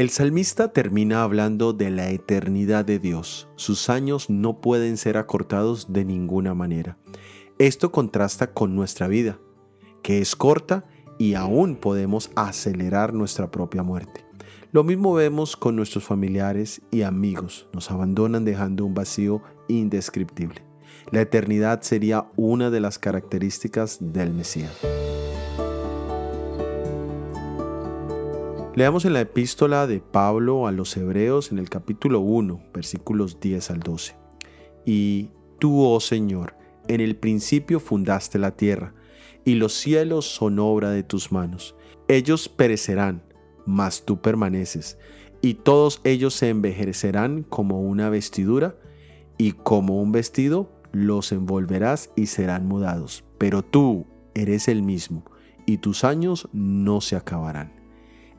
El salmista termina hablando de la eternidad de Dios. Sus años no pueden ser acortados de ninguna manera. Esto contrasta con nuestra vida, que es corta y aún podemos acelerar nuestra propia muerte. Lo mismo vemos con nuestros familiares y amigos. Nos abandonan dejando un vacío indescriptible. La eternidad sería una de las características del Mesías. Leamos en la epístola de Pablo a los Hebreos en el capítulo 1, versículos 10 al 12. Y tú, oh Señor, en el principio fundaste la tierra, y los cielos son obra de tus manos. Ellos perecerán, mas tú permaneces, y todos ellos se envejecerán como una vestidura, y como un vestido los envolverás y serán mudados. Pero tú eres el mismo, y tus años no se acabarán.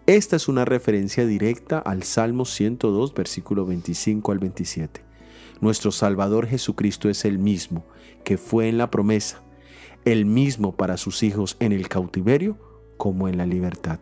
Esta es una referencia directa al Salmo 102, versículo 25 al 27. Nuestro Salvador Jesucristo es el mismo que fue en la promesa, el mismo para sus hijos en el cautiverio como en la libertad.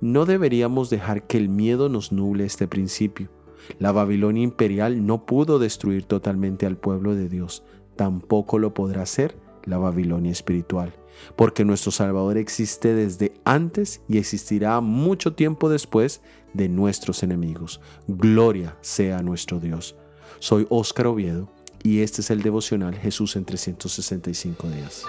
No deberíamos dejar que el miedo nos nuble este principio. La Babilonia imperial no pudo destruir totalmente al pueblo de Dios, tampoco lo podrá hacer la Babilonia espiritual porque nuestro Salvador existe desde antes y existirá mucho tiempo después de nuestros enemigos. Gloria sea nuestro Dios. Soy Óscar Oviedo y este es el devocional Jesús en 365 días.